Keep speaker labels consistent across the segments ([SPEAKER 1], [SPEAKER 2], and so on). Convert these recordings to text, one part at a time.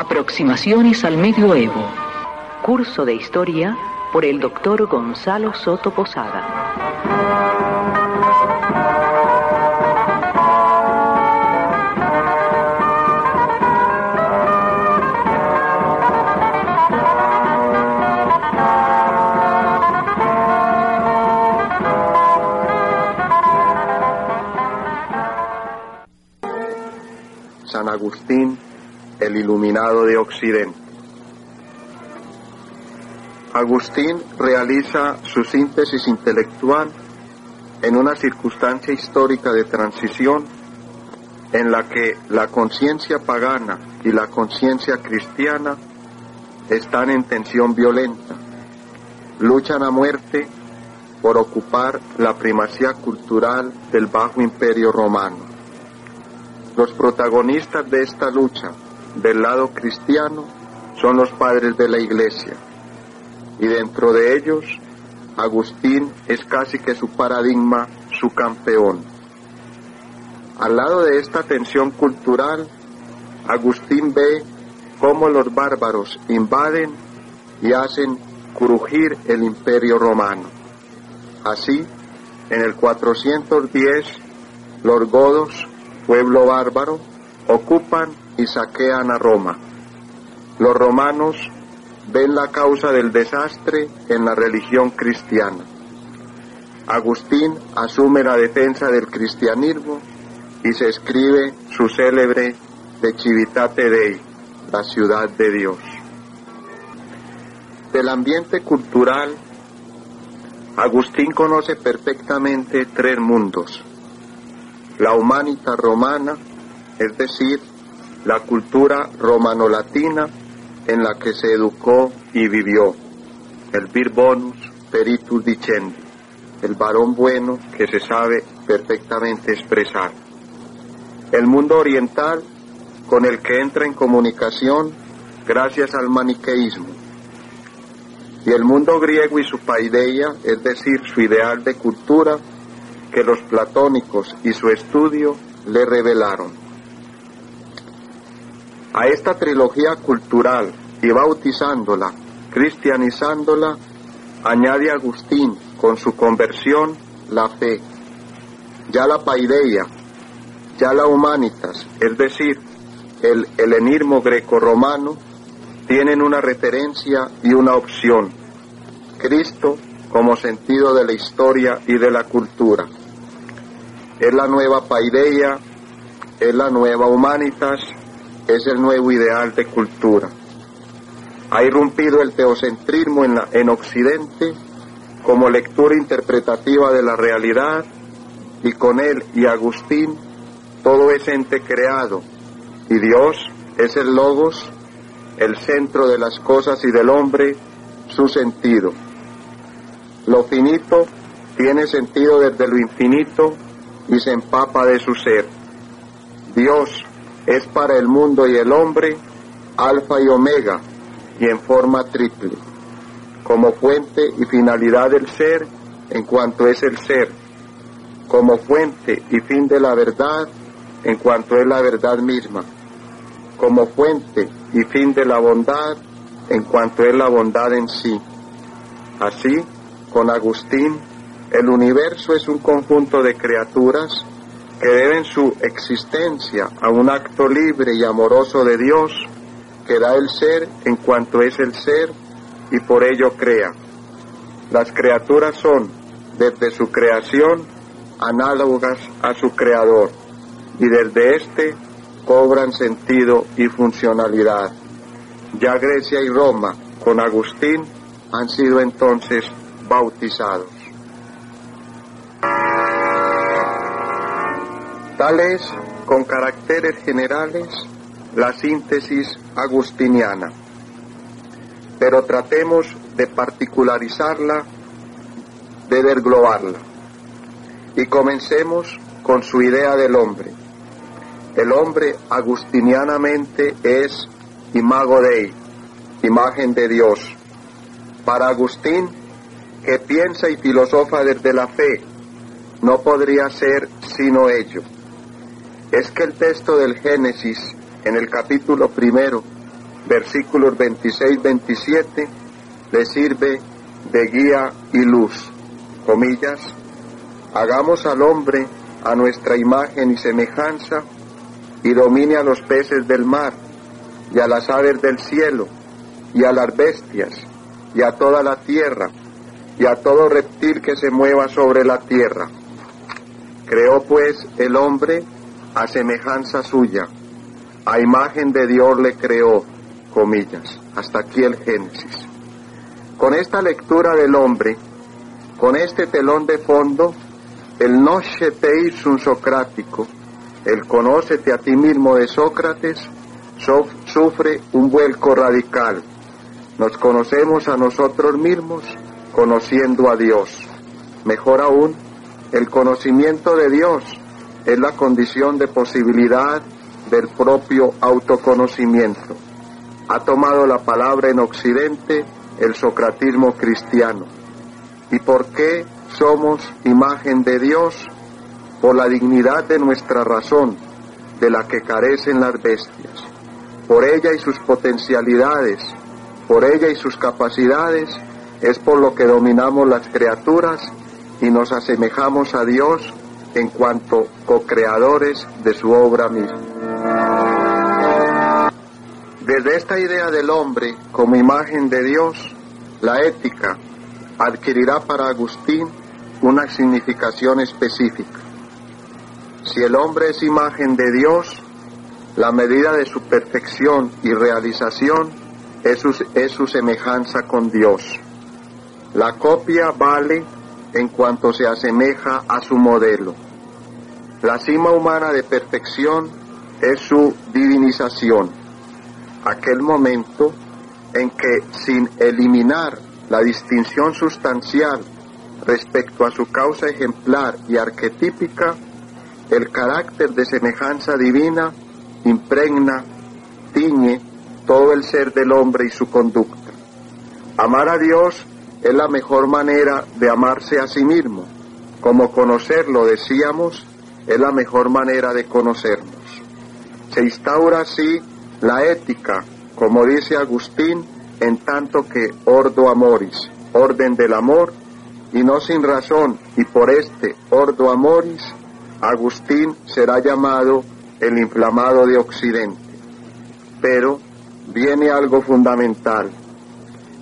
[SPEAKER 1] Aproximaciones al Medioevo. Curso de Historia por el doctor Gonzalo Soto Posada.
[SPEAKER 2] San Agustín, el iluminado de Occidente. Agustín realiza su síntesis intelectual en una circunstancia histórica de transición en la que la conciencia pagana y la conciencia cristiana están en tensión violenta, luchan a muerte por ocupar la primacía cultural del bajo imperio romano. Los protagonistas de esta lucha del lado cristiano son los padres de la iglesia, y dentro de ellos Agustín es casi que su paradigma, su campeón. Al lado de esta tensión cultural, Agustín ve cómo los bárbaros invaden y hacen crujir el imperio romano. Así, en el 410, los godos, pueblo bárbaro, ocupan y saquean a Roma. Los romanos ven la causa del desastre en la religión cristiana. Agustín asume la defensa del cristianismo y se escribe su célebre De Civitate Dei, la ciudad de Dios. Del ambiente cultural, Agustín conoce perfectamente tres mundos. La humanita romana, es decir, la cultura romano-latina en la que se educó y vivió, el vir bonus peritus dicendi, el varón bueno que se sabe perfectamente expresar. El mundo oriental con el que entra en comunicación gracias al maniqueísmo. Y el mundo griego y su paideia, es decir, su ideal de cultura, que los platónicos y su estudio le revelaron. A esta trilogía cultural y bautizándola, cristianizándola, añade Agustín con su conversión la fe, ya la paideia, ya la humanitas, es decir, el helenismo greco-romano, tienen una referencia y una opción, Cristo como sentido de la historia y de la cultura. Es la nueva paideia, es la nueva humanitas, es el nuevo ideal de cultura. Ha irrumpido el teocentrismo en, Occidente como lectura interpretativa de la realidad y con él y Agustín todo es ente creado y Dios es el logos, el centro de las cosas y del hombre, su sentido. Lo finito tiene sentido desde lo infinito y se empapa de su ser. Dios es para el mundo y el hombre alfa y omega y en forma triple, como fuente y finalidad del ser en cuanto es el ser, como fuente y fin de la verdad en cuanto es la verdad misma, como fuente y fin de la bondad en cuanto es la bondad en sí. Así, con Agustín, el universo es un conjunto de criaturas que deben su existencia a un acto libre y amoroso de Dios que da el ser en cuanto es el ser y por ello crea. Las criaturas son, desde su creación, análogas a su creador y desde éste cobran sentido y funcionalidad. Ya Grecia y Roma, con Agustín, han sido entonces bautizados. Tal es, con caracteres generales, la síntesis agustiniana. Pero tratemos de particularizarla, de desglobarla. Y comencemos con su idea del hombre. El hombre agustinianamente es imago Dei, imagen de Dios. Para Agustín, que piensa y filosofa desde la fe, no podría ser sino ello es que el texto del Génesis, en el capítulo primero, versículos 26-27, le sirve de guía y luz. Comillas, hagamos al hombre a nuestra imagen y semejanza y domine a los peces del mar y a las aves del cielo y a las bestias y a toda la tierra y a todo reptil que se mueva sobre la tierra. Creó pues el hombre a semejanza suya, a imagen de Dios le creó, comillas, hasta aquí el Génesis. Con esta lectura del hombre, con este telón de fondo, el noche un socrático, el conócete a ti mismo de Sócrates, sufre un vuelco radical. Nos conocemos a nosotros mismos conociendo a Dios. Mejor aún, el conocimiento de Dios es la condición de posibilidad del propio autoconocimiento. Ha tomado la palabra en Occidente el socratismo cristiano. ¿Y por qué somos imagen de Dios? Por la dignidad de nuestra razón, de la que carecen las bestias. Por ella y sus potencialidades, por ella y sus capacidades, es por lo que dominamos las criaturas y nos asemejamos a Dios en cuanto co-creadores de su obra misma. Desde esta idea del hombre como imagen de Dios, la ética adquirirá para Agustín una significación específica. Si el hombre es imagen de Dios, la medida de su perfección y realización es su, es su semejanza con Dios. La copia vale en cuanto se asemeja a su modelo. La cima humana de perfección es su divinización, aquel momento en que sin eliminar la distinción sustancial respecto a su causa ejemplar y arquetípica, el carácter de semejanza divina impregna, tiñe todo el ser del hombre y su conducta. Amar a Dios es la mejor manera de amarse a sí mismo. Como conocerlo, decíamos, es la mejor manera de conocernos. Se instaura así la ética, como dice Agustín, en tanto que ordo amoris, orden del amor, y no sin razón, y por este ordo amoris, Agustín será llamado el inflamado de Occidente. Pero viene algo fundamental.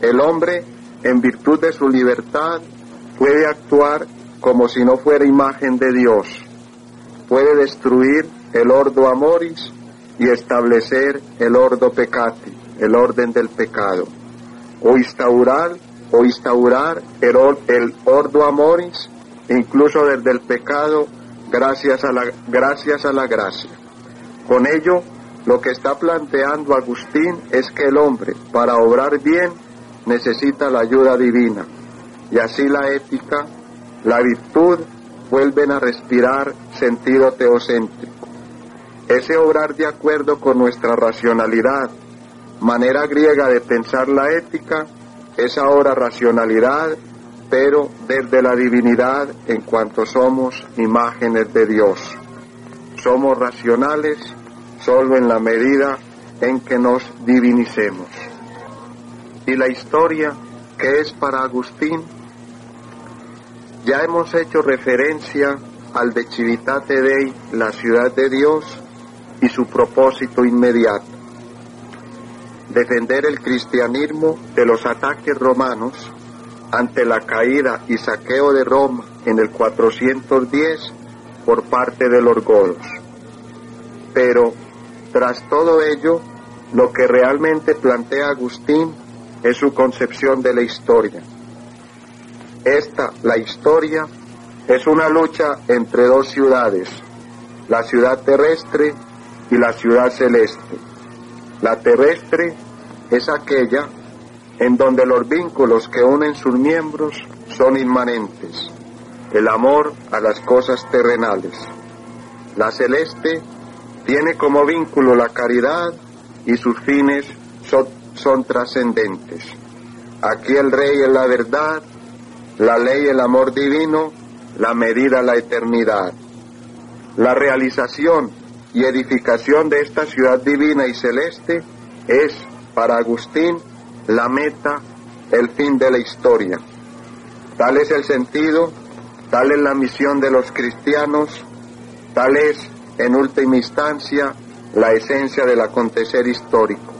[SPEAKER 2] El hombre en virtud de su libertad, puede actuar como si no fuera imagen de Dios, puede destruir el ordo amoris y establecer el ordo peccati, el orden del pecado, o instaurar, o instaurar el, ordo amoris, incluso desde el pecado, gracias a, la, gracias a la gracia. Con ello, lo que está planteando Agustín es que el hombre, para obrar bien, necesita la ayuda divina. Y así la ética, la virtud, vuelven a respirar sentido teocéntrico. Ese obrar de acuerdo con nuestra racionalidad, manera griega de pensar la ética, es ahora racionalidad, pero desde la divinidad en cuanto somos imágenes de Dios. Somos racionales solo en la medida en que nos divinicemos y la historia que es para Agustín, ya hemos hecho referencia al de Civitate Dei, la ciudad de Dios, y su propósito inmediato. Defender el cristianismo de los ataques romanos ante la caída y saqueo de Roma en el 410 por parte de los godos. Pero, tras todo ello, lo que realmente plantea Agustín es su concepción de la historia. Esta, la historia, es una lucha entre dos ciudades, la ciudad terrestre y la ciudad celeste. La terrestre es aquella en donde los vínculos que unen sus miembros son inmanentes, el amor a las cosas terrenales. La celeste tiene como vínculo la caridad y sus fines son trascendentes. Aquí el rey es la verdad, la ley el amor divino, la medida la eternidad. La realización y edificación de esta ciudad divina y celeste es para Agustín, la meta, el fin de la historia. Tal es el sentido, tal es la misión de los cristianos, tal es, en última instancia, la esencia del acontecer histórico.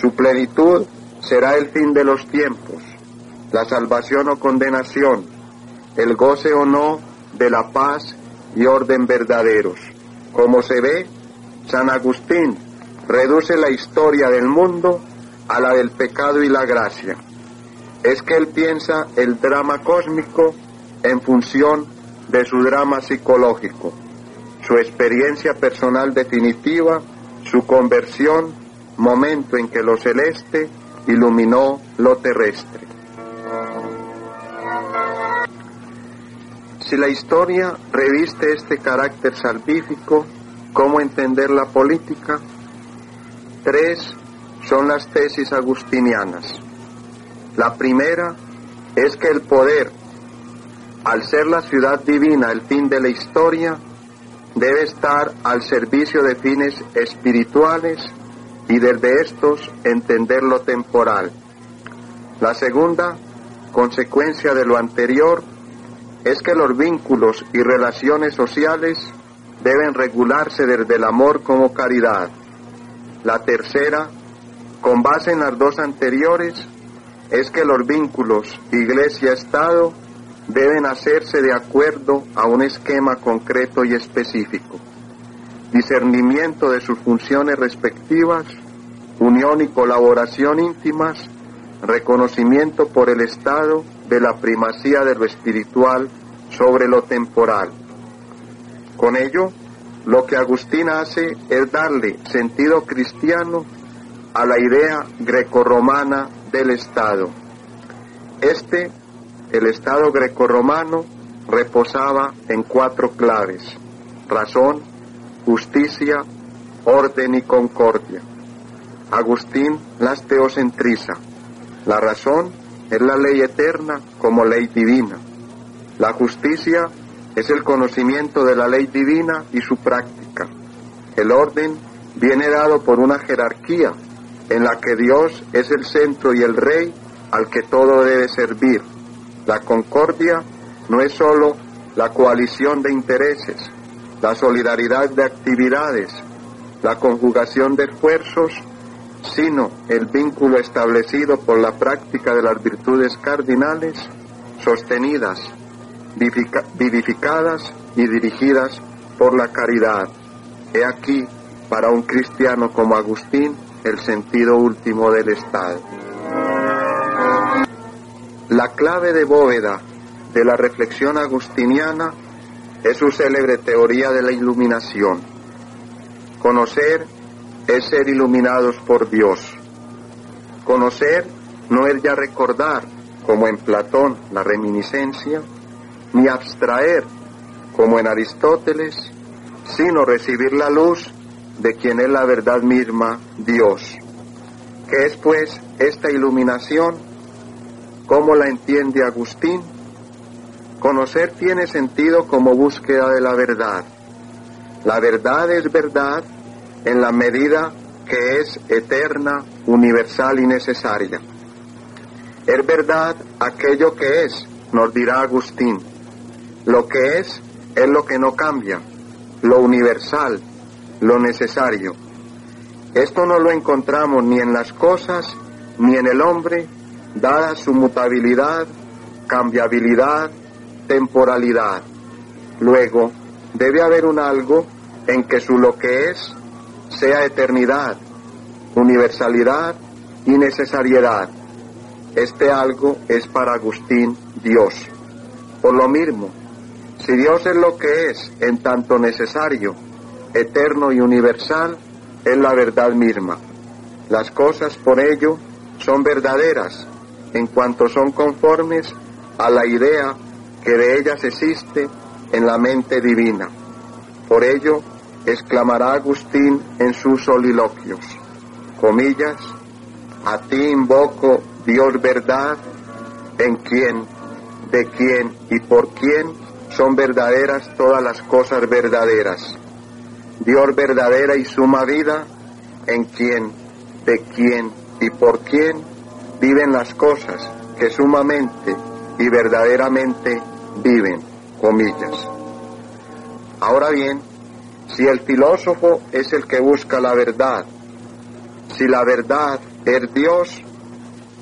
[SPEAKER 2] Su plenitud será el fin de los tiempos, la salvación o condenación, el goce o no de la paz y orden verdaderos. Como se ve, San Agustín reduce la historia del mundo a la del pecado y la gracia. Es que él piensa el drama cósmico en función de su drama psicológico, su experiencia personal definitiva, su conversión, momento en que lo celeste iluminó lo terrestre. Si la historia reviste este carácter salvífico, ¿cómo entender la política? Tres son las tesis agustinianas. La primera es que el poder, al ser la ciudad divina el fin de la historia, debe estar al servicio de fines espirituales y desde estos entender lo temporal. La segunda, consecuencia de lo anterior, es que los vínculos y relaciones sociales deben regularse desde el amor como caridad. La tercera, con base en las dos anteriores, es que los vínculos iglesia-estado deben hacerse de acuerdo a un esquema concreto y específico discernimiento de sus funciones respectivas, unión y colaboración íntimas, reconocimiento por el Estado de la primacía de lo espiritual sobre lo temporal. Con ello, lo que Agustín hace es darle sentido cristiano a la idea grecorromana del Estado. Este, el Estado grecorromano, reposaba en cuatro claves, razón, justicia, orden y concordia. Agustín las teocentriza. La razón es la ley eterna como ley divina. La justicia es el conocimiento de la ley divina y su práctica. El orden viene dado por una jerarquía en la que Dios es el centro y el rey al que todo debe servir. La concordia no es sólo la coalición de intereses, la solidaridad de actividades, la conjugación de esfuerzos, sino el vínculo establecido por la práctica de las virtudes cardinales, sostenidas, vivificadas y dirigidas por la caridad. He aquí, para un cristiano como Agustín, el sentido último del Estado. La clave de bóveda de la reflexión agustiniana es su célebre teoría de la iluminación. Conocer es ser iluminados por Dios. Conocer no es ya recordar, como en Platón, la reminiscencia, ni abstraer, como en Aristóteles, sino recibir la luz de quien es la verdad misma, Dios. ¿Qué es pues esta iluminación? ¿Cómo la entiende Agustín? Conocer tiene sentido como búsqueda de la verdad. La verdad es verdad en la medida que es eterna, universal y necesaria. Es verdad aquello que es, nos dirá Agustín. Lo que es es lo que no cambia, lo universal, lo necesario. Esto no lo encontramos ni en las cosas ni en el hombre, dada su mutabilidad, cambiabilidad, temporalidad. Luego, debe haber un algo en que su lo que es sea eternidad, universalidad y necesariedad. Este algo es para Agustín Dios. Por lo mismo, si Dios es lo que es en tanto necesario, eterno y universal, es la verdad misma. Las cosas por ello son verdaderas en cuanto son conformes a la idea que de ellas existe en la mente divina. Por ello, exclamará Agustín en sus soliloquios, comillas, a ti invoco, Dios verdad, en quien, de quien y por quién son verdaderas todas las cosas verdaderas. Dios verdadera y suma vida, en quien, de quien y por quién viven las cosas que sumamente y verdaderamente viven, comillas. Ahora bien, si el filósofo es el que busca la verdad, si la verdad es Dios,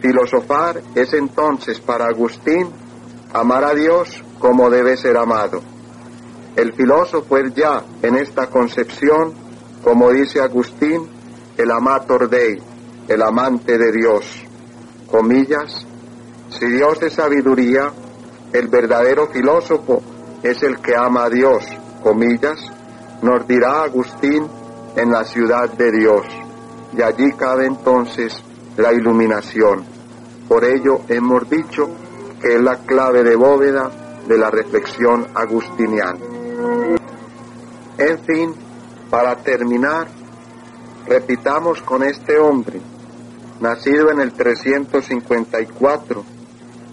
[SPEAKER 2] filosofar es entonces para Agustín amar a Dios como debe ser amado. El filósofo es ya en esta concepción, como dice Agustín, el amator dei, el amante de Dios. Comillas, si Dios es sabiduría, el verdadero filósofo es el que ama a Dios, comillas, nos dirá Agustín en la ciudad de Dios. Y allí cabe entonces la iluminación. Por ello hemos dicho que es la clave de bóveda de la reflexión agustiniana. En fin, para terminar, repitamos con este hombre, nacido en el 354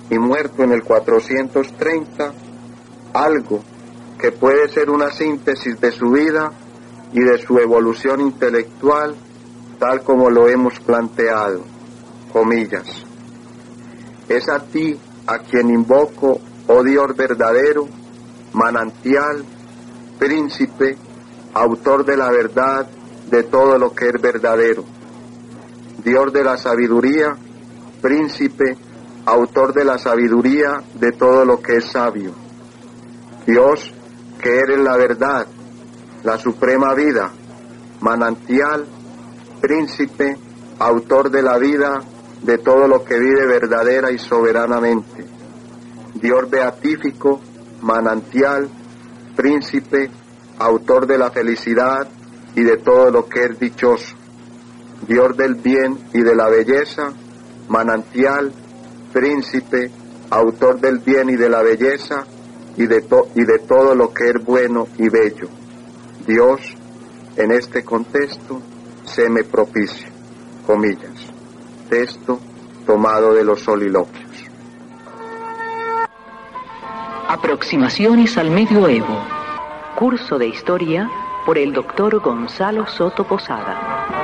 [SPEAKER 2] y muerto en el 430, algo que puede ser una síntesis de su vida y de su evolución intelectual tal como lo hemos planteado, comillas. Es a ti a quien invoco, oh Dios verdadero, manantial, príncipe, autor de la verdad, de todo lo que es verdadero. Dios de la sabiduría, príncipe, autor de la sabiduría, de todo lo que es sabio. Dios, que eres la verdad, la suprema vida, manantial, príncipe, autor de la vida, de todo lo que vive verdadera y soberanamente. Dios beatífico, manantial, príncipe, autor de la felicidad y de todo lo que es dichoso. Dios del bien y de la belleza, manantial, príncipe, autor del bien y de la belleza y de, y de todo lo que es bueno y bello. Dios, en este contexto, se me propicio. Comillas. Texto tomado de los soliloquios.
[SPEAKER 1] Aproximaciones al medioevo. Curso de historia por el doctor Gonzalo Soto Posada.